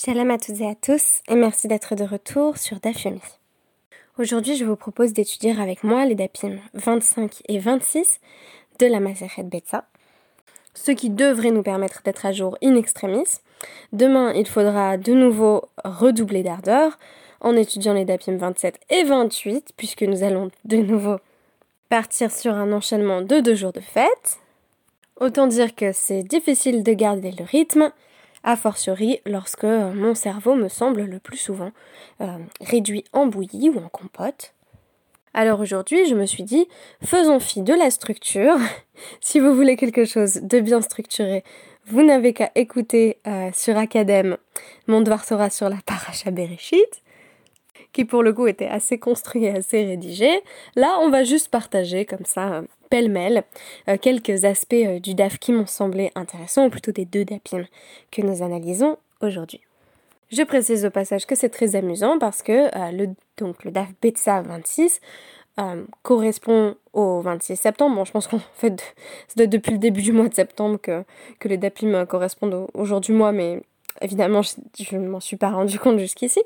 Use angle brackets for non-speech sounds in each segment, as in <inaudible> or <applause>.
Shalom à toutes et à tous et merci d'être de retour sur Dafyomi. Aujourd'hui, je vous propose d'étudier avec moi les dapim 25 et 26 de la Maseret Betsa, ce qui devrait nous permettre d'être à jour in extremis. Demain, il faudra de nouveau redoubler d'ardeur en étudiant les dapim 27 et 28 puisque nous allons de nouveau partir sur un enchaînement de deux jours de fête. Autant dire que c'est difficile de garder le rythme, a fortiori lorsque euh, mon cerveau me semble le plus souvent euh, réduit en bouillie ou en compote. Alors aujourd'hui, je me suis dit, faisons fi de la structure. <laughs> si vous voulez quelque chose de bien structuré, vous n'avez qu'à écouter euh, sur Academ mon devoir sera sur la paracha Bereshit, qui pour le coup était assez construit et assez rédigé. Là, on va juste partager comme ça pêle-mêle euh, quelques aspects euh, du DAF qui m'ont semblé intéressants, ou plutôt des deux DAPIM que nous analysons aujourd'hui. Je précise au passage que c'est très amusant parce que euh, le, DAF BETSA 26 correspond au 26 septembre. Bon, je pense qu'en fait, c'est depuis le début du mois de septembre que, que les DAPIM correspondent au, jour du mois, mais évidemment, je ne m'en suis pas rendu compte jusqu'ici.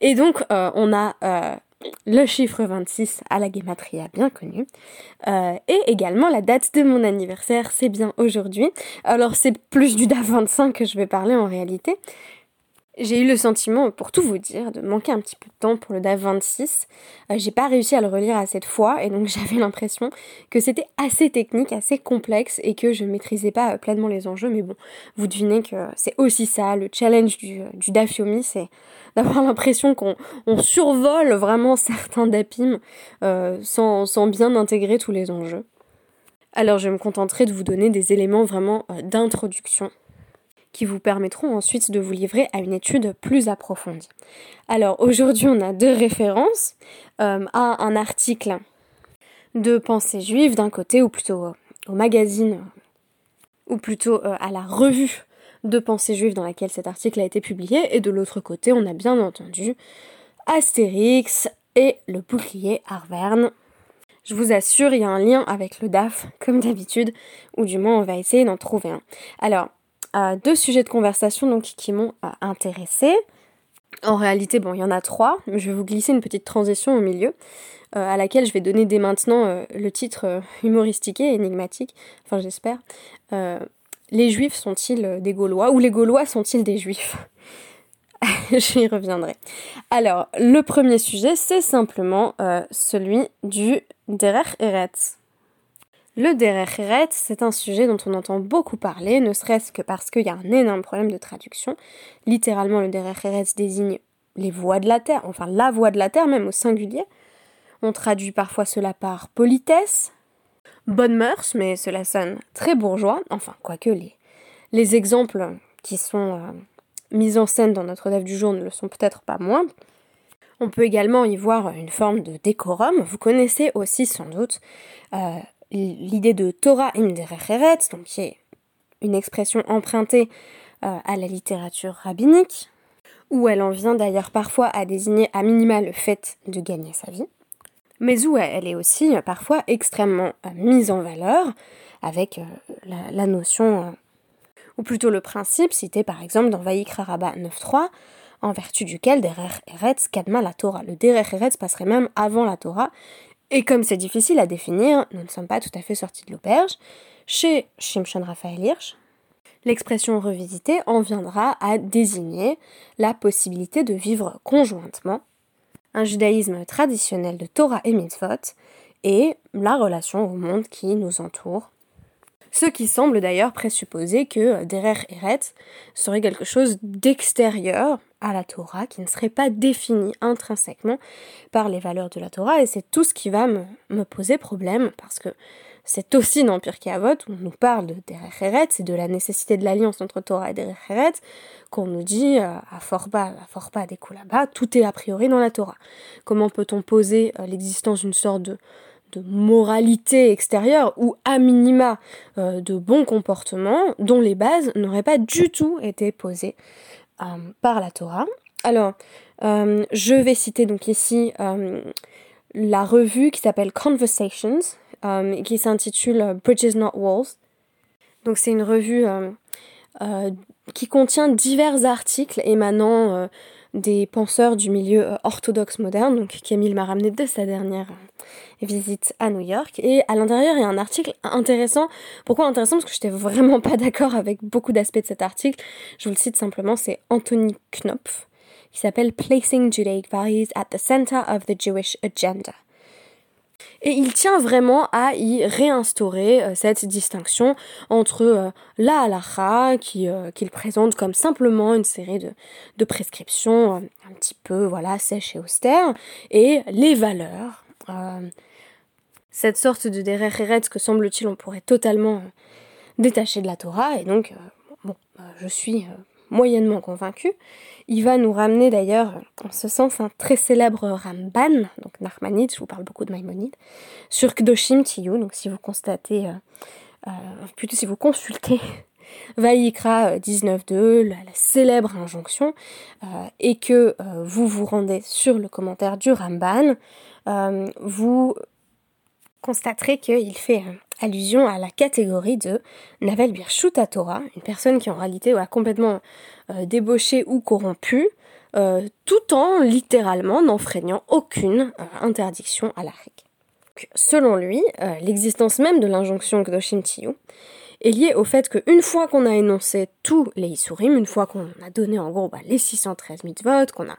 Et donc, on a le chiffre 26 à la Gematria bien connu, euh, et également la date de mon anniversaire, c'est bien aujourd'hui. Alors c'est plus du DAF 25 que je vais parler en réalité, j'ai eu le sentiment, pour tout vous dire, de manquer un petit peu de temps pour le DAF 26. Euh, j'ai pas réussi à le relire à cette fois et donc <laughs> j'avais l'impression que c'était assez technique, assez complexe et que je maîtrisais pas euh, pleinement les enjeux. Mais bon, vous devinez que c'est aussi ça, le challenge du, euh, du Dafyomi, c'est <laughs> d'avoir l'impression qu'on survole vraiment <laughs> certains DAPIM sans bien intégrer tous les enjeux. Alors je me contenterai de vous donner des éléments vraiment d'introduction qui vous permettront ensuite de vous livrer à une étude plus approfondie. Alors aujourd'hui on a deux références euh, à un article de pensée juive d'un côté ou plutôt euh, au magazine ou plutôt euh, à la revue de pensée juive dans laquelle cet article a été publié et de l'autre côté on a bien entendu Astérix et le bouclier Arverne. Je vous assure, il y a un lien avec le DAF, comme d'habitude, ou du moins on va essayer d'en trouver un. Alors, deux sujets de conversation donc qui m'ont euh, intéressé. En réalité, bon, il y en a trois, mais je vais vous glisser une petite transition au milieu, euh, à laquelle je vais donner dès maintenant euh, le titre humoristique et énigmatique, enfin j'espère. les Juifs sont-ils des Gaulois ou les Gaulois sont-ils des Juifs? <laughs> J'y reviendrai. Alors, le premier sujet, c'est simplement celui du Derer Eretz. Le Derech c'est un sujet dont on entend beaucoup parler, ne serait-ce que parce qu'il y a un énorme problème de traduction. Littéralement, le Derech désigne les voies de la terre, enfin la voie de la terre, même au singulier. On traduit parfois cela par politesse, bonne mœurs, mais cela sonne très bourgeois. Enfin, quoique les, les exemples qui sont euh, mis en scène dans notre œuvre du jour ne le sont peut-être pas moins. On peut également y voir une forme de décorum. Vous connaissez aussi sans doute euh, l'idée de Torah im donc qui est une expression empruntée euh, à la littérature rabbinique, où elle en vient d'ailleurs parfois à désigner à minima le fait de gagner sa vie, mais où elle est aussi euh, parfois extrêmement euh, mise en valeur avec la, notion, ou plutôt le principe cité par exemple dans Vayikra Rabba 9.3, en vertu duquel Derer Eretz kadma la Torah. Le Derer Eretz passerait même avant la Torah, et comme c'est difficile à définir, nous ne sommes pas tout à fait sortis de l'auberge. Chez Shimshon Raphaël Hirsch, l'expression revisitée en viendra à désigner la possibilité de vivre conjointement un judaïsme traditionnel de Torah et mitzvot et la relation au monde qui nous entoure. Ce qui semble d'ailleurs présupposer que Derer Eretz serait quelque chose d'extérieur à la Torah, qui ne serait pas définie intrinsèquement par les valeurs de la Torah, et c'est tout ce qui va me, poser problème, parce que c'est aussi dans Pirkei Avot on nous parle de Derech et de la nécessité de l'alliance entre Torah et Derech qu'on nous dit euh, à fort bas, à fort bas des là-bas, tout est a priori dans la Torah. Comment peut-on poser euh, l'existence d'une sorte de, moralité extérieure ou à minima euh, de bon comportement dont les bases n'auraient pas du tout été posées par la Torah. Alors, euh, je vais citer donc ici euh, la revue qui s'appelle Conversations, qui s'intitule Bridges Not Walls. Donc c'est une revue qui contient divers articles émanant des penseurs du milieu orthodoxe moderne, donc Camille m'a ramené de sa dernière visite à New York. Et à l'intérieur, il y a un article intéressant. Pourquoi intéressant? Parce que j'étais vraiment pas d'accord avec beaucoup d'aspects de cet article. Je vous le cite simplement, c'est Anthony Knopf, qui s'appelle Placing Judaic Values at the Center of the Jewish Agenda. Et il tient vraiment à y réinstaurer euh, cette distinction entre euh, la halakha, euh, qu'il présente comme simplement une série de, prescriptions un petit peu voilà sèches et austères, et les valeurs. cette sorte de derer que semble-t-il on pourrait totalement détacher de la Torah, et donc, bon, je suis moyennement convaincu. Il va nous ramener d'ailleurs, en ce sens, un très célèbre Ramban, donc Nachmanide, je vous parle beaucoup de Maïmonide, sur Kdoshim Tiyu, donc si vous constatez, euh, euh, plutôt si vous consultez <laughs> Vaïkra 19.2, euh, la, la, célèbre injonction, et que vous vous rendez sur le commentaire du Ramban, vous constaterez qu'il fait allusion à la catégorie de Navel Birshuta Torah, une personne qui en réalité a complètement euh, débauché ou corrompu, euh, tout en littéralement n'enfreignant aucune euh, interdiction à la règle. Selon lui, l'existence même de l'injonction Gdoshim Tiyu est liée au fait qu'une fois qu'on a énoncé tous les Isurim, une fois qu'on a donné en gros bah, les 613 mitzvot, qu'on a,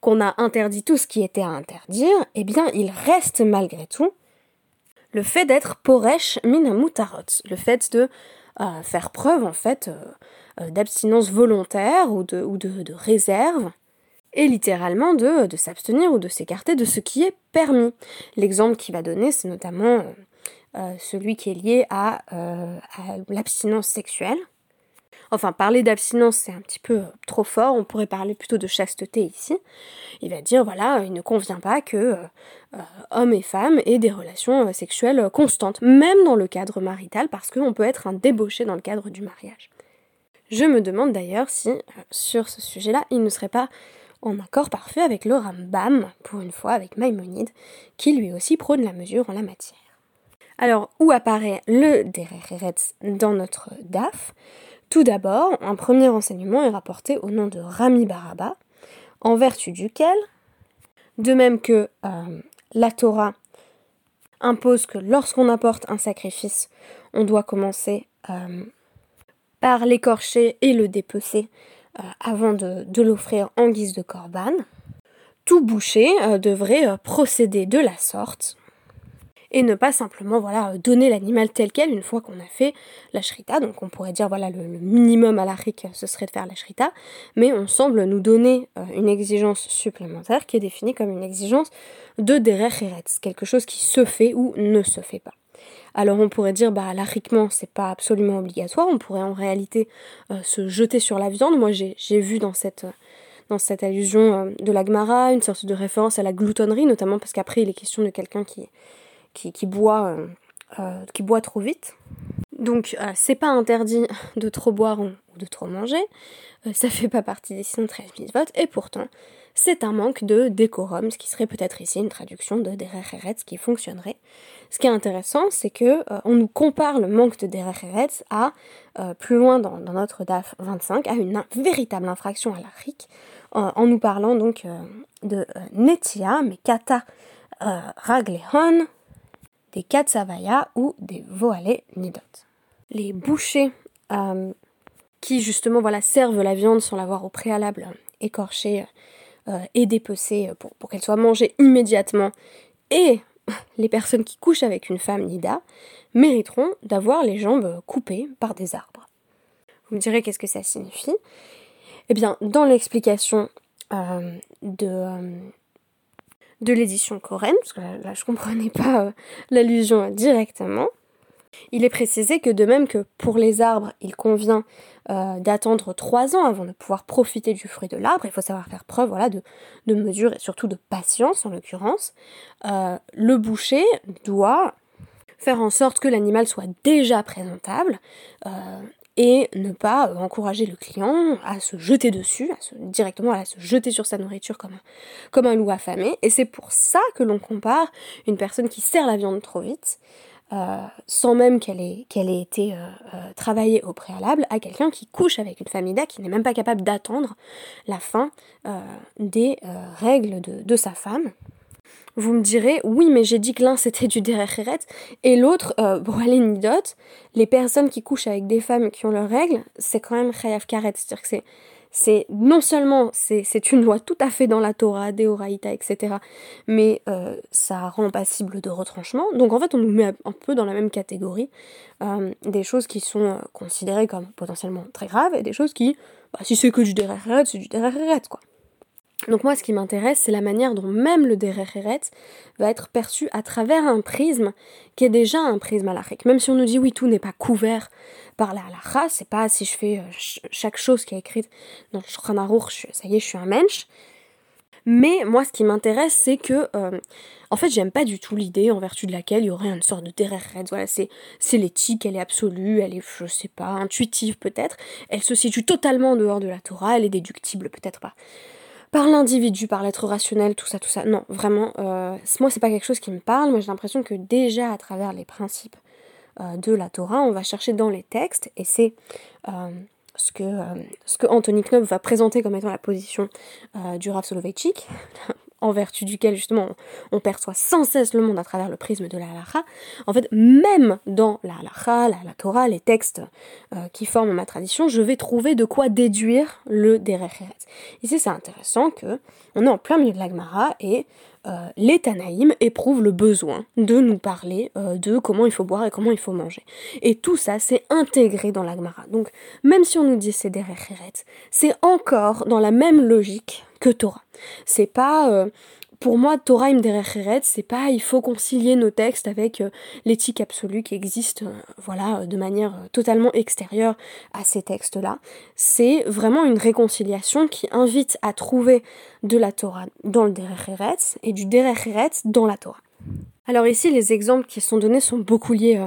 qu'on a interdit tout ce qui était à interdire, eh bien il reste malgré tout le fait d'être poresh minamutarot, le fait de euh, faire preuve en fait euh, euh, d'abstinence volontaire ou de, ou de, réserve, et littéralement de, s'abstenir ou de s'écarter de ce qui est permis. L'exemple qu'il va donner, c'est notamment celui qui est lié à l'abstinence sexuelle. Enfin, parler d'abstinence, c'est un petit peu trop fort, on pourrait parler plutôt de chasteté ici. Il va dire, voilà, il ne convient pas que euh, euh, hommes et femmes aient des relations euh, sexuelles constantes, même dans le cadre marital, parce qu'on peut être un débauché dans le cadre du mariage. Je me demande d'ailleurs si, sur ce sujet-là, il ne serait pas en accord parfait avec le Rambam, pour une fois avec Maïmonide, qui lui aussi prône la mesure en la matière. Alors, où apparaît le Derecheretz dans notre DAF? Tout d'abord, un premier enseignement est rapporté au nom de Rami Baraba, en vertu duquel, de même que euh, la Torah impose que lorsqu'on apporte un sacrifice, on doit commencer euh, par l'écorcher et le dépecer euh, avant de, de l'offrir en guise de corban, tout boucher devrait procéder de la sorte et ne pas simplement voilà donner l'animal tel quel une fois qu'on a fait la shrita. Donc on pourrait dire voilà le, minimum à l'aric ce serait de faire la shrita, mais on semble nous donner euh, une exigence supplémentaire qui est définie comme une exigence de derer quelque chose qui se fait ou ne se fait pas. Alors on pourrait dire bah l'ariquement c'est pas absolument obligatoire, on pourrait en réalité euh, se jeter sur la viande. Moi j'ai vu dans cette dans cette allusion euh, de l'agmara, une sorte de référence à la gloutonnerie, notamment parce qu'après il est question de quelqu'un qui, qui, boit, euh, euh, qui boit trop vite. Donc euh, c'est pas interdit de trop boire ou de trop manger, ça fait pas partie des 613 votes, et pourtant c'est un manque de décorum, ce qui serait peut-être ici une traduction de Derecheretz qui fonctionnerait. Ce qui est intéressant, c'est que on nous compare le manque de Derecheretz à, plus loin dans, notre DAF 25, à une véritable infraction à la en nous parlant donc de Netia, mais Kata Raglehon, des katsavaya ou des voalé nidot. Les bouchers euh, qui justement voilà servent la viande sans l'avoir au préalable écorchée euh, et dépecée pour, pour qu'elle soit mangée immédiatement et <laughs> les personnes qui couchent avec une femme nida mériteront d'avoir les jambes coupées par des arbres. Vous me direz qu'est-ce que ça signifie? Eh bien, dans l'explication euh, de, de l'édition coréenne, parce que là, je comprenais pas euh, l'allusion directement. Il est précisé que de même que pour les arbres, il convient euh, d'attendre trois ans avant de pouvoir profiter du fruit de l'arbre, il faut savoir faire preuve de, mesure et surtout de patience en l'occurrence, euh, le boucher doit faire en sorte que l'animal soit déjà présentable et ne pas euh, encourager le client à se jeter dessus, à se, directement à se jeter sur sa nourriture comme un, loup affamé. Et c'est pour ça que l'on compare une personne qui sert la viande trop vite sans même qu'elle ait, été travaillée au préalable, à quelqu'un qui couche avec une famille qui n'est même pas capable d'attendre la fin des règles de sa femme. Vous me direz, oui, mais j'ai dit que l'un c'était du derecheret et l'autre, euh, <laughs> est Les personnes qui couchent avec des femmes qui ont leurs règles, c'est quand même chayav karet. C'est-à-dire que c'est, c'est non seulement c'est, une loi tout à fait dans la Torah, Deoraita, etc., mais euh, ça rend passible de retranchement. Donc en fait, on nous met un peu dans la même catégorie euh, des choses qui sont euh, considérées comme potentiellement très graves et des choses qui, bah, si c'est que du derecheret, c'est du derecheret, quoi. Donc moi, ce qui m'intéresse, c'est la manière dont même le Derecheret va être perçu à travers un prisme qui est déjà un prisme halakhique. Même si on nous dit oui, tout n'est pas couvert par la halakha, c'est pas si je fais euh, chaque chose qui est écrite dans le Shulchan ça y est, je suis un mensch. Mais moi, ce qui m'intéresse, c'est que, euh, en fait, j'aime pas du tout l'idée en vertu de laquelle il y aurait une sorte de derecheret. Voilà, c'est, c'est l'éthique, elle est absolue, elle est, je sais pas, intuitive peut-être. Elle se situe totalement en dehors de la Torah, elle est déductible peut-être pas par l'individu, par l'être rationnel, tout ça, tout ça. Non, vraiment, euh, moi, c'est pas quelque chose qui me parle. Moi, j'ai l'impression que déjà, à travers les principes euh, de la Torah, on va chercher dans les textes, et c'est euh, ce, que, ce que Anthony Knob va présenter comme étant la position du Rav Soloveitchik, en vertu duquel justement on, perçoit sans cesse le monde à travers le prisme de la halakha, en fait, même dans la halakha, la, Torah, les textes euh, qui forment ma tradition, je vais trouver de quoi déduire le derecheret. Ici, c'est intéressant que on est en plein milieu de l'Agmara et euh, les Tanaïm éprouvent le besoin de nous parler euh, de comment il faut boire et comment il faut manger. Et tout ça, c'est intégré dans l'Agmara. Donc, même si on nous dit c'est derecheret, c'est encore dans la même logique que Torah. C'est pas euh, pour moi, Torah im derecheret, c'est pas il faut concilier nos textes avec euh, l'éthique absolue qui existe, euh, voilà, de manière totalement extérieure à ces textes-là. C'est vraiment une réconciliation qui invite à trouver de la Torah dans le derecheret et du derecheret dans la Torah. Alors ici, les exemples qui sont donnés sont beaucoup liés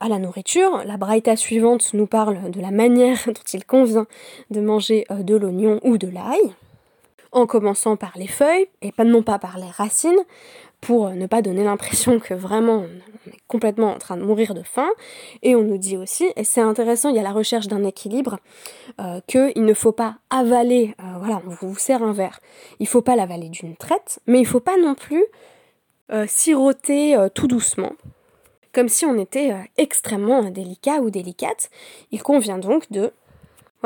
à la nourriture. La braïta suivante nous parle de la manière <laughs> dont il convient de manger de l'oignon ou de l'ail en commençant par les feuilles et pas non pas par les racines pour ne pas donner l'impression que vraiment on est complètement en train de mourir de faim. Et on nous dit aussi, et c'est intéressant, il y a la recherche d'un équilibre, euh, qu'il ne faut pas avaler, euh, voilà, on vous sert un verre, il faut pas l'avaler d'une traite, mais il faut pas non plus euh, siroter tout doucement, comme si on était extrêmement délicat ou délicate. Il convient donc de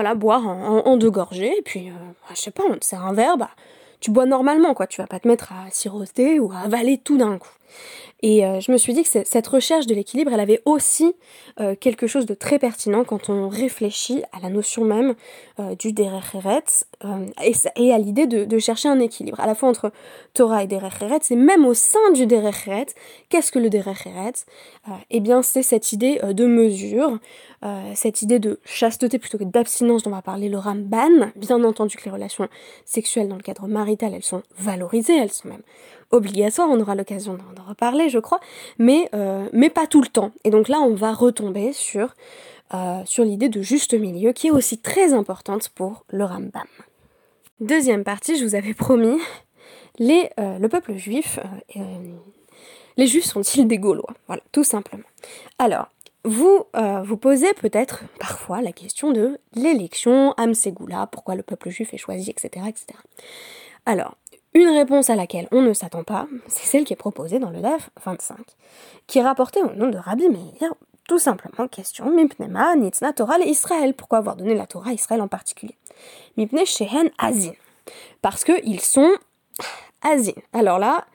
voilà, boire en, deux gorgées, et puis, euh, bah, je sais pas, on un verre, bah, tu bois normalement, quoi. Tu vas pas te mettre à siroter ou à avaler tout d'un coup. Et euh, je me suis dit que cette recherche de l'équilibre, elle avait aussi euh, quelque chose de très pertinent quand on réfléchit à la notion même euh, du derecheret et, et, à l'idée de, chercher un équilibre, à la fois entre Torah et derecheret, c'est même au sein du derecheret, qu'est-ce que le derecheret? Eh bien, c'est cette idée de mesure, cette idée de chasteté plutôt que d'abstinence dont va parler le Ramban. Bien entendu que les relations sexuelles dans le cadre marital, elles sont valorisées, elles sont même obligatoire, on aura l'occasion d'en reparler, je crois, mais, euh, mais pas tout le temps. Et donc là, on va retomber sur, euh, sur l'idée de juste milieu, qui est aussi très importante pour le Rambam. Deuxième partie, je vous avais promis, les, euh, le peuple juif, les juifs sont-ils des Gaulois? Voilà, tout simplement. Alors, vous vous posez peut-être parfois la question de l'élection, Amsegoula, pourquoi le peuple juif est choisi, etc. etc. Alors, une réponse à laquelle on ne s'attend pas, c'est celle qui est proposée dans le DAF 25, qui est rapportée au nom de Rabbi Meir, tout simplement question Mipnema, Nitzna, Torah et Israël. Pourquoi avoir donné la Torah à Israël en particulier? Mipne Shehen Azin. Parce qu'ils sont Azin. Alors là,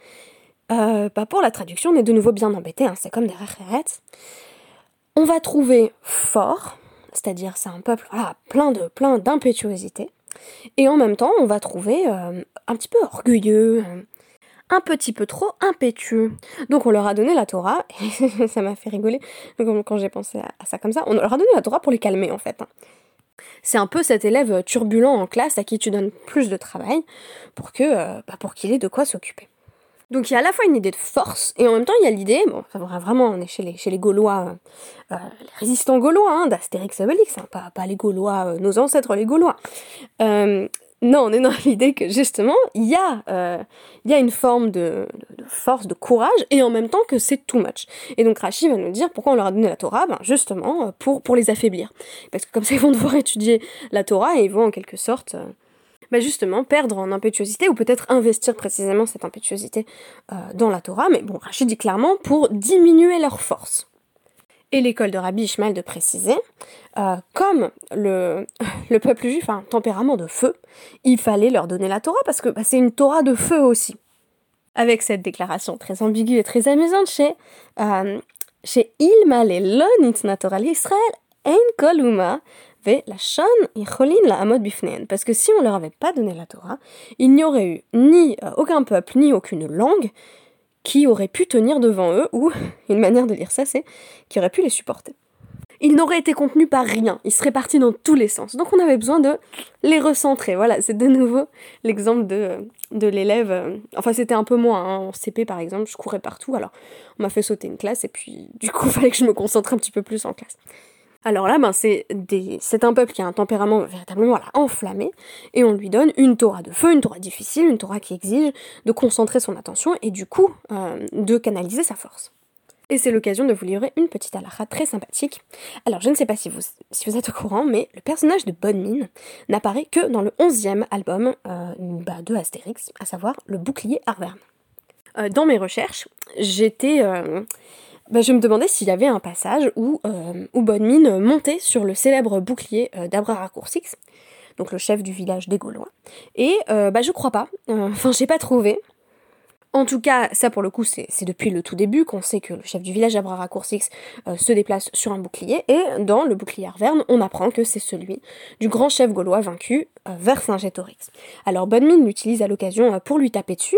euh, bah pour la traduction, on est de nouveau bien embêté, hein, c'est comme des Recheret. On va trouver fort, c'est-à-dire c'est un peuple plein de plein d'impétuosité, et en même temps, on va trouver euh, un petit peu orgueilleux, un petit peu trop impétueux. Donc on leur a donné la Torah, et <laughs> ça m'a fait rigoler quand j'ai pensé à ça comme ça, on leur a donné la Torah pour les calmer en fait. Hein. C'est un peu cet élève turbulent en classe à qui tu donnes plus de travail pour euh, bah, pour qu'il ait de quoi s'occuper. Donc il y a à la fois une idée de force, et en même temps il y a l'idée, bon, ça vraiment, on est chez les, chez les Gaulois, euh, les résistants gaulois, hein, d'Astérix Obélix, hein, pas, pas les Gaulois, euh, nos ancêtres les Gaulois. Euh, non, on est dans <laughs> l'idée que justement, il y, a, y a une forme de, force, de courage, et en même temps que c'est too much. Et donc Rashi va nous dire pourquoi on leur a donné la Torah, ben justement pour, pour les affaiblir. Parce que comme ça, <laughs> ils vont devoir étudier la Torah et ils vont en quelque sorte... Ben justement, perdre en impétuosité, ou peut-être investir précisément cette impétuosité dans la Torah, mais bon, Rachid dit clairement pour diminuer leur force et l'école de Rabbi Ishmael de préciser, euh, comme le, <laughs> le, peuple juif a un tempérament de feu, il fallait leur donner la Torah parce que bah, c'est une Torah de feu aussi. Avec cette déclaration très ambiguë et très amusante chez, euh, chez Ilma le Torah Israël, Ein Koluma. Parce que si on leur avait pas donné la Torah, il n'y aurait eu ni euh, aucun peuple, ni aucune langue qui aurait pu tenir devant eux, ou <laughs> une manière de lire ça, c'est qui aurait pu les supporter. Ils n'auraient été contenus par rien, ils seraient partis dans tous les sens. Donc on avait besoin de les recentrer. Voilà, c'est de nouveau l'exemple de, de l'élève. Euh, enfin, c'était un peu moins. Hein. En CP, par exemple, je courais partout. Alors, on m'a fait sauter une classe, et puis du coup, il <laughs> fallait que je me concentre un petit peu plus en classe. Alors là, ben, c'est, un peuple qui a un tempérament véritablement enflammé, et on lui donne une Torah de feu, une Torah difficile, une Torah qui exige de concentrer son attention et du coup euh, de canaliser sa force. Et c'est l'occasion de vous livrer une petite halakha très sympathique. Alors je ne sais pas si vous, si vous êtes au courant, mais le personnage de Bonne Mine n'apparaît que dans le 11e album euh, bah, de Astérix, à savoir le bouclier Arverne. Euh, dans mes recherches, j'étais bah, je me demandais s'il y avait un passage où, euh, où Bonne Mine montait sur le célèbre bouclier euh, d'Abraracourcix, donc le chef du village des Gaulois. Et euh, bah, je crois pas. Euh, enfin, j'ai pas trouvé. En tout cas, ça pour le coup, c'est depuis le tout début qu'on sait que le chef du village Abrara Coursix euh, se déplace sur un bouclier, et dans le bouclier Arverne, on apprend que c'est celui du grand chef gaulois vaincu euh. Alors Bonne l'utilise à l'occasion euh, pour lui taper dessus,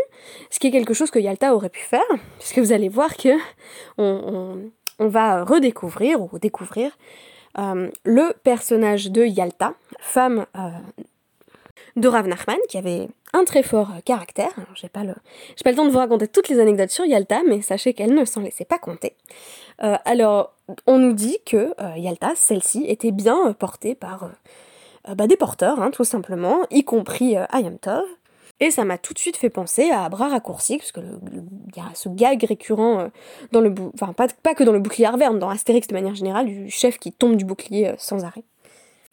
ce qui est quelque chose que Yalta aurait pu faire, puisque vous allez voir que on, va redécouvrir ou découvrir le personnage de Yalta, femme de Rav qui avait un très fort euh, caractère. J'ai pas le, pas le temps de vous raconter toutes les anecdotes sur Yalta, mais sachez qu'elle ne s'en laissait pas compter. Euh, alors, on nous dit que euh, Yalta, celle-ci, était bien portée par bah, des porteurs, hein, tout simplement, y compris Ayam Tov. Et ça m'a tout de suite fait penser à bras raccourcis, parce que il y a ce gag récurrent dans le enfin pas, pas que dans le bouclier Arverne, dans Astérix de manière générale, du chef qui tombe du bouclier sans arrêt.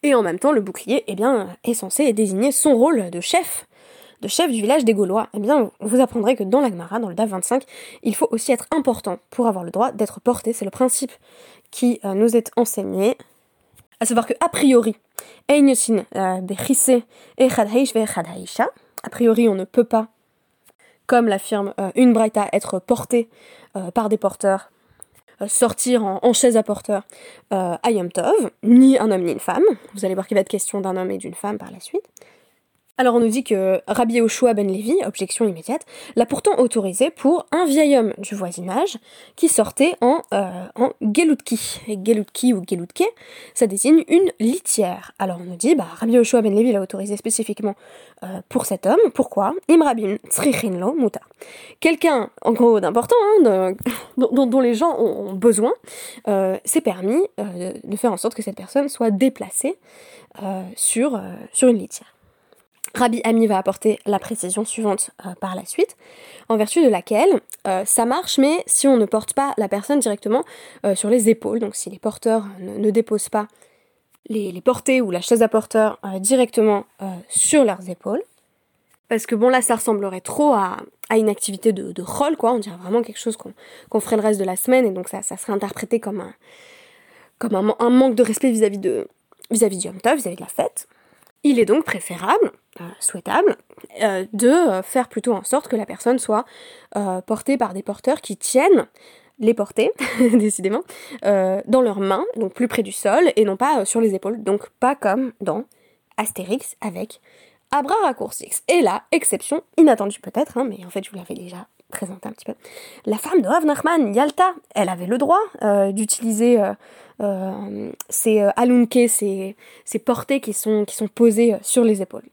Et en même temps, le bouclier, eh bien, est censé désigner son rôle de chef, de chef du village des Gaulois. Eh bien, vous apprendrez que dans l'Agmara, dans le DAF 25, il faut aussi être important pour avoir le droit d'être porté. C'est le principe qui euh, nous est enseigné. À savoir que, a priori, euh, a priori, on ne peut pas, comme l'affirme euh, une braïta, être porté par des porteurs sortir en, chaise à porteur euh, à Yom Tov, ni un homme ni une femme. Vous allez voir qu'il va être question d'un homme et d'une femme par la suite. Alors on nous dit que Rabbi Yoshua ben Levi, objection immédiate, l'a pourtant autorisé pour un vieil homme du voisinage qui sortait en, euh, en gelutki. Et gelutki ou gelutke, ça désigne une litière. Alors on nous dit, bah, Rabbi Yoshua ben Levi l'a autorisé spécifiquement euh, pour cet homme. Pourquoi? Imrabim tsrichinlo muta. Quelqu'un, en gros, d'important, hein, <laughs> dont, les gens ont besoin, euh, c'est permis euh, de faire en sorte que cette personne soit déplacée sur, sur une litière. Rabbi Ami va apporter la précision suivante euh, par la suite, en vertu de laquelle euh, ça marche, mais si on ne porte pas la personne directement euh, sur les épaules, donc si les porteurs ne, déposent pas les, portées ou la chaise à porteur directement sur leurs épaules, parce que bon là ça ressemblerait trop à, une activité de, de rôle, quoi, on dirait vraiment quelque chose qu'on ferait le reste de la semaine, et donc ça, ça serait interprété comme un, manque de respect vis-à-vis de vis-à-vis du vis-à-vis de la fête. Il est donc préférable, euh, souhaitable, euh, de euh, faire plutôt en sorte que la personne soit portée par des porteurs qui tiennent les porter, <laughs> décidément, dans leurs mains, donc plus près du sol, et non pas sur les épaules, donc pas comme dans Astérix avec Abra Raccourcix. Et là, exception inattendue peut-être, hein, mais en fait je vous l'avais déjà La femme de Rav Nachman, Yalta, elle avait le droit d'utiliser euh, c'est euh, alunke, c'est portées qui sont, qui sont posées euh, sur les épaules.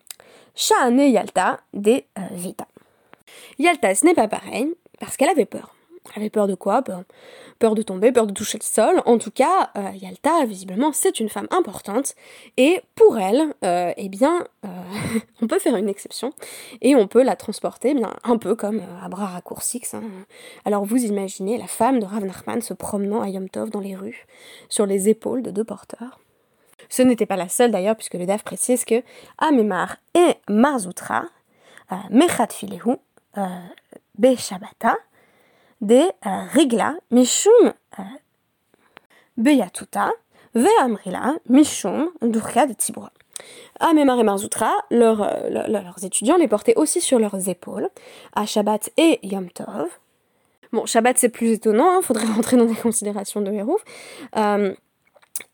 Sha'ane Yalta des Vita. Yalta, ce n'est pas pareil, parce qu'elle avait peur. Elle avait peur de quoi? Peur, de tomber, peur de toucher le sol. En tout cas, euh, Yalta, visiblement, c'est une femme importante. Et pour elle, euh, eh bien, euh, <laughs> on peut faire une exception. Et on peut la transporter eh un peu comme à bras raccourcis. Hein. Alors vous imaginez la femme de Rav Nachman se promenant à Yom Tov dans les rues, sur les épaules de deux porteurs. Ce n'était pas la seule d'ailleurs, puisque le DAF précise que Amemar et Marzoutra, Mechat Filehu, de rigla mishum beyatuta ve'amrila mishum durka de tibura. Amemar et Marzoutra, leurs étudiants les portaient aussi sur leurs épaules, à Shabbat et Yom Tov. Bon, Shabbat c'est plus étonnant, il faudrait <laughs> rentrer dans des considérations de Hérouf. Euh,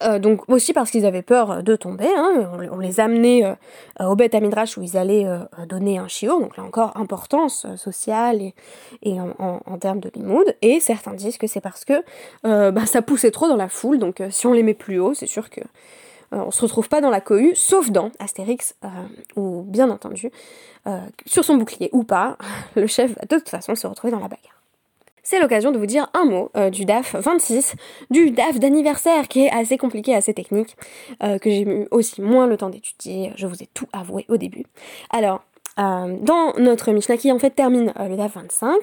euh, donc aussi parce qu'ils avaient peur de tomber, hein. on, les amenait euh, au Beth Amidrash où ils allaient euh, donner un chiot, donc là encore importance sociale et, en, termes de limoud, et certains disent que c'est parce que bah, ça poussait trop dans la foule, donc si on les met plus haut, c'est sûr que on se retrouve pas dans la cohue, sauf dans Astérix, ou bien entendu, sur son bouclier ou pas, <laughs> le chef va de toute façon se retrouver dans la bagarre c'est l'occasion de vous dire un mot euh, du DAF 26, du DAF d'anniversaire qui est assez compliqué, assez technique, euh, que j'ai eu aussi moins le temps d'étudier, je vous ai tout avoué au début. Alors, euh, dans notre Mishnah qui en fait termine le DAF 25,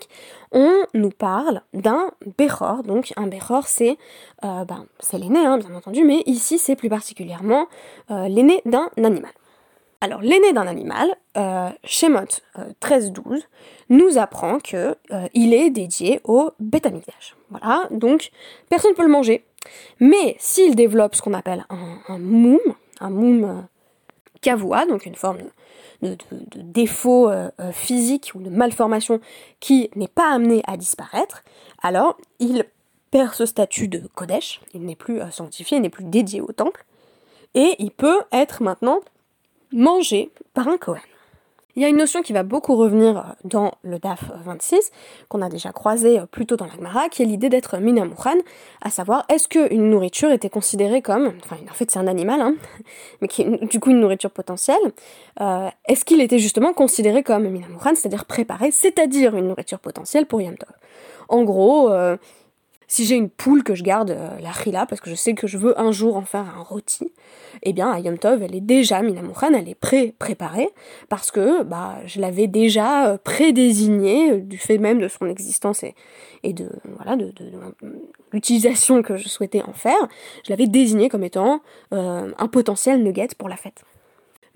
on nous parle d'un Bechor, donc un Bechor c'est ben, l'aîné hein, bien entendu, mais ici c'est plus particulièrement l'aîné d'un animal. Alors, l'aîné d'un animal, euh, Shemot 13-12, euh, nous apprend que euh, il est dédié au bétamigdash. Voilà, donc personne ne peut le manger. Mais s'il développe ce qu'on appelle un, moum, un moum kavoua, donc une forme de, défaut physique ou de malformation qui n'est pas amené à disparaître, alors il perd ce statut de Kodesh, il n'est plus sanctifié, il n'est plus dédié au temple, et il peut être maintenant mangé par un Kohen. Il y a une notion qui va beaucoup revenir dans le DAF 26, qu'on a déjà croisé plus tôt dans l'Agmara, qui est l'idée d'être minamouchan, à savoir est-ce qu'une nourriture était considérée comme, enfin en fait c'est un animal, hein, <laughs> mais qui est du coup une nourriture potentielle, euh, est-ce qu'il était justement considéré comme minamouchan, c'est-à-dire préparé, c'est-à-dire une nourriture potentielle pour Yom Tov? En gros, euh, si j'ai une poule que je garde euh, la rila parce que je sais que je veux un jour en faire un rôti, eh bien à Yom Tov elle est déjà minamouchan, elle est pré-préparée parce que bah je l'avais déjà euh, prédésignée euh, du fait même de son existence et, de voilà de, l'utilisation que je souhaitais en faire, je l'avais désignée comme étant un potentiel nugget pour la fête.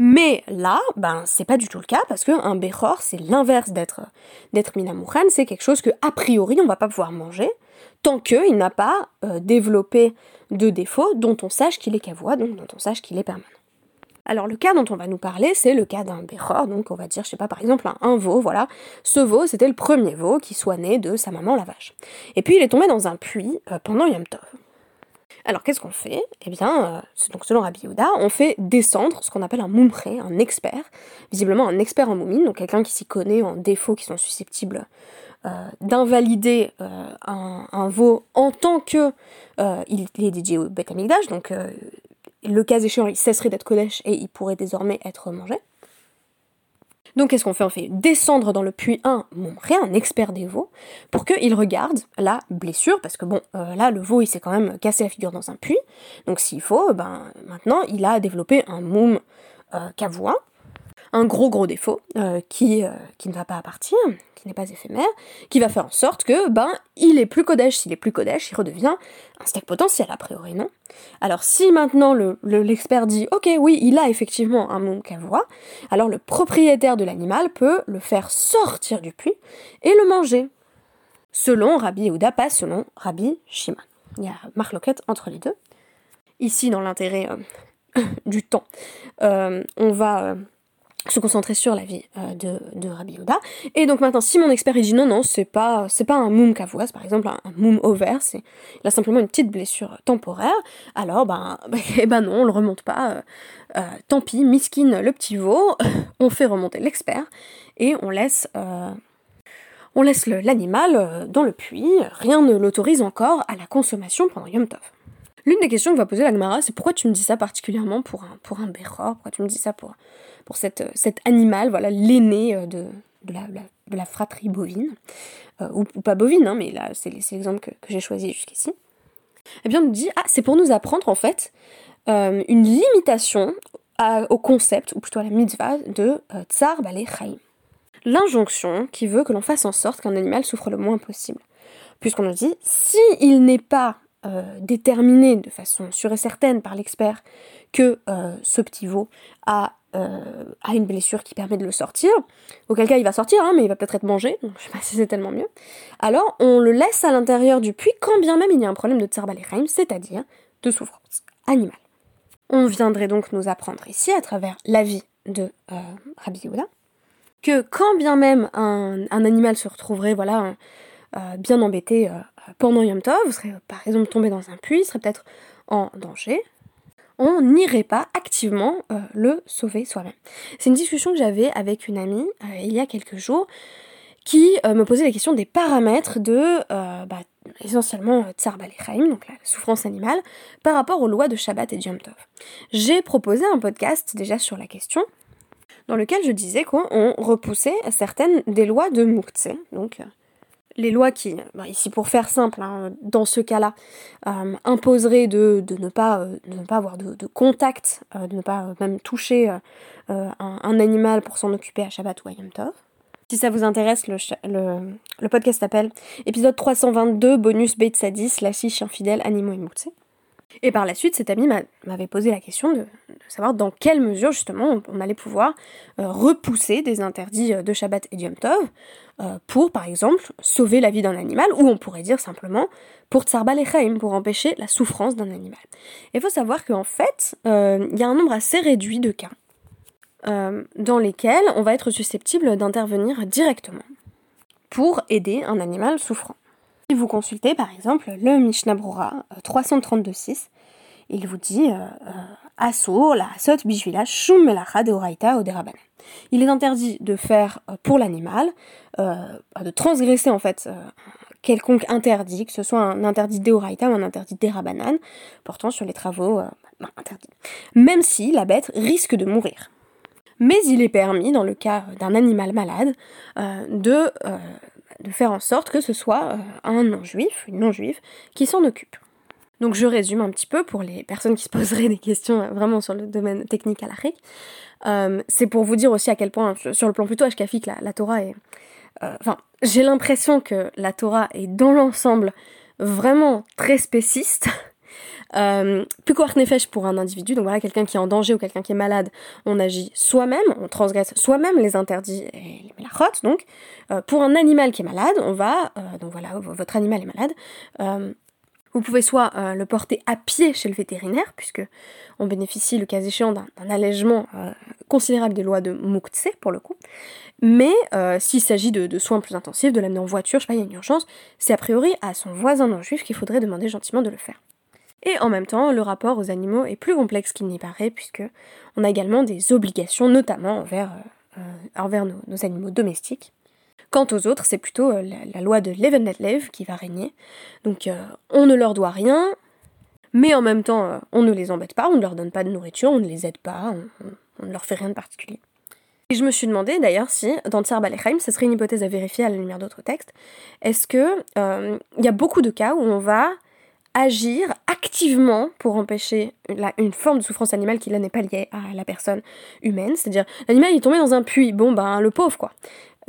Mais là, ben c'est pas du tout le cas parce que un c'est l'inverse d'être d'être c'est quelque chose que a priori on va pas pouvoir manger tant qu'il n'a pas euh, développé de défauts dont on sache qu'il est cavois, donc dont on sache qu'il est permanent. Alors le cas dont on va nous parler, c'est le cas d'un bechor, donc on va dire, je sais pas, par exemple un, veau, voilà. Ce veau, c'était le premier veau qui soit né de sa maman la vache. Et puis il est tombé dans un puits euh, pendant Yom Tov. Alors qu'est-ce qu'on fait? Eh bien, euh, donc selon Rabbi on fait descendre ce qu'on appelle un moumré, un expert, visiblement un expert en moumine, donc quelqu'un qui s'y connaît en défauts qui sont susceptibles d'invalider euh, un, veau en tant que euh, il, est dédié au Beth donc le cas échéant, il cesserait d'être Kodesh et il pourrait désormais être mangé. Donc qu'est-ce qu'on fait? On fait descendre dans le puits un montrer un expert des veaux, pour qu'il regarde la blessure, parce que bon, là le veau il s'est quand même cassé la figure dans un puits, donc s'il faut, ben maintenant il a développé un moum euh, un gros gros défaut qui, qui ne va pas partir, qui n'est pas éphémère, qui va faire en sorte que, ben, il est plus Kodesh. S'il est plus Kodesh, il redevient un steak potentiel, a priori, non? Alors, si maintenant l'expert dit, ok, oui, il a effectivement un monk à voix, alors le propriétaire de l'animal peut le faire sortir du puits et le manger. Selon Rabbi Yehuda, pas selon Rabbi Shimon. Il y a marloquette entre les deux. Ici, dans l'intérêt euh, <laughs> du temps, euh, on va euh, se concentrer sur la vie euh, de, de Rabbi. Et donc maintenant, si mon expert dit non, non, c'est pas, pas un moum kavoise, par exemple, un, moum ouvert, c'est, il a simplement une petite blessure temporaire, alors <laughs> ben, eh ben non, on le remonte pas, euh, euh, tant pis, miskin le petit veau, <laughs> on fait remonter l'expert, et on laisse, on laisse l'animal dans le puits, rien ne l'autorise encore à la consommation pendant Yom Tov. L'une des questions que va poser la c'est pourquoi tu me dis ça particulièrement pour un, pour un Pourquoi tu me dis ça pour, pour cette, cet animal, voilà, l'aîné euh, de, de la, de la fratrie bovine, ou, pas bovine, hein, mais là c'est l'exemple que, j'ai choisi jusqu'ici, eh bien on nous dit, ah c'est pour nous apprendre en fait une limitation au concept, ou plutôt à la mitzvah, de tsar balé chaim. L'injonction qui veut que l'on fasse en sorte qu'un animal souffre le moins possible. Puisqu'on nous dit, si il n'est pas déterminé de façon sûre et certaine par l'expert que ce petit veau a euh, a une blessure qui permet de le sortir, auquel cas il va sortir, hein, mais il va peut-être être mangé, donc je sais pas si c'est tellement mieux. Alors on le laisse à l'intérieur du puits quand bien même il y a un problème de tsarbalechaim, c'est-à-dire de souffrance animale. On viendrait donc nous apprendre ici, à travers la vie de euh, Rabbi Yehuda, que quand bien même un, animal se retrouverait voilà, euh, bien embêté pendant Yom Tov, serait par exemple tombé dans un puits, serait peut-être en danger, on n'irait pas activement euh, le sauver soi-même. C'est une discussion que j'avais avec une amie euh, il y a quelques jours qui euh, me posait la question des paramètres de bah, essentiellement Tsar donc la souffrance animale, par rapport aux lois de Shabbat et Yom. J'ai proposé un podcast déjà sur la question, dans lequel je disais qu'on repoussait certaines des lois de Moukhtse, donc les lois qui, bah, ici pour faire simple, hein, dans ce cas-là, euh, imposeraient de, ne pas, euh, ne pas avoir de, contact, euh, de ne pas même toucher un, animal pour s'en occuper à Shabbat ou à Yom Tov. Si ça vous intéresse, le, le, podcast s'appelle épisode 322, bonus Beit Sadis, la chien infidèle, animaux et et par la suite, cet ami m'avait posé la question de, savoir dans quelle mesure justement on, allait pouvoir euh, repousser des interdits euh, de Shabbat et Yom Tov euh, pour, par exemple, sauver la vie d'un animal, ou on pourrait dire simplement pour Tsarbal et pour empêcher la souffrance d'un animal. Il faut savoir qu'en fait, il y a un nombre assez réduit de cas dans lesquels on va être susceptible d'intervenir directement pour aider un animal souffrant. Si vous consultez par exemple le Mishnah Brura 332.6, euh, il vous dit euh, euh, Asur, la sot bishvila shum melacha de oraita ou de Il est interdit de faire pour l'animal, de transgresser en fait quelconque interdit, que ce soit un interdit d'Eoraita ou un interdit d'Erabanan, portant sur les travaux interdits. Même si la bête risque de mourir. Mais il est permis, dans le cas d'un animal malade, de de faire en sorte que ce soit euh, un non-juif, une non-juive, qui s'en occupe. Donc je résume un petit peu pour les personnes qui se poseraient des questions euh, vraiment sur le domaine technique à l'Afrique. Euh, c'est pour vous dire aussi à quel point, sur le plan plutôt ashkafique, la, la Torah est... Enfin, j'ai l'impression que la Torah est dans l'ensemble vraiment très spéciste. Euh, pour un individu, donc voilà, quelqu'un qui est en danger ou quelqu'un qui est malade, on agit soi-même, on transgresse soi-même les interdits et les melachot, donc. Euh, pour un animal qui est malade, on va, euh, donc voilà, votre animal est malade, euh, vous pouvez soit le porter à pied chez le vétérinaire, puisque on bénéficie, le cas échéant, d'un allègement considérable des lois de Mouktse, pour le coup. Mais s'il s'agit de, de, soins plus intensifs, de l'amener en voiture, je sais pas, il y a une urgence, c'est a priori à son voisin non juif qu'il faudrait demander gentiment de le faire. Et en même temps, le rapport aux animaux est plus complexe qu'il n'y paraît, puisque on a également des obligations, notamment envers, euh, euh, envers nos, animaux domestiques. Quant aux autres, c'est plutôt euh, la, loi de Lev qui va régner. Donc on ne leur doit rien, mais en même temps, on ne les embête pas, on ne leur donne pas de nourriture, on ne les aide pas, on, ne leur fait rien de particulier. Et je me suis demandé d'ailleurs si, dans Tsar Balechaim, ce serait une hypothèse à vérifier à la lumière d'autres textes, est-ce que il y a beaucoup de cas où on va agir activement pour empêcher une, forme de souffrance animale qui là n'est pas liée à la personne humaine. C'est-à-dire, l'animal est tombé dans un puits, bon ben le pauvre quoi.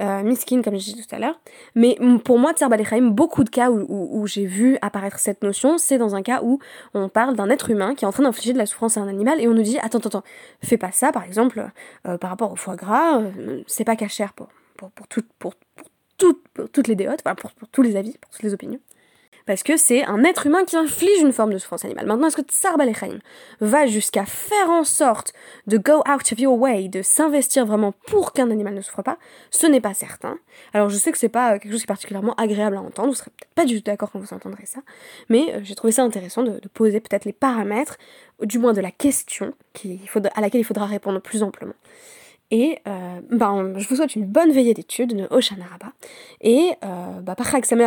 Euh, comme j'ai dit tout à l'heure. Mais pour moi, Tsar beaucoup de cas où, j'ai vu apparaître cette notion, c'est dans un cas où on parle d'un être humain qui est en train d'infliger de la souffrance à un animal et on nous dit attends, attends, attends, fais pas ça par exemple euh, par rapport au foie gras, euh, c'est pas cachère pour, pour, pour, pour, toutes les déotes, pour, pour tous les avis, pour toutes les opinions parce que c'est un être humain qui inflige une forme de souffrance animale. Maintenant, est-ce que Tsar va jusqu'à faire en sorte de go out of your way, de s'investir vraiment pour qu'un animal ne souffre pas? Ce n'est pas certain. Alors, je sais que c'est pas quelque chose qui est particulièrement agréable à entendre, vous serez peut-être pas du tout d'accord quand vous entendrez ça, mais euh, j'ai trouvé ça intéressant de, poser peut-être les paramètres, du moins de la question à laquelle il faudra répondre plus amplement. Et euh, ben, je vous souhaite une bonne veillée d'études, de Oshana Rabba. Et euh, bah,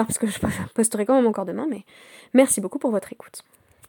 parce que je posterai quand même encore demain, mais merci beaucoup pour votre écoute.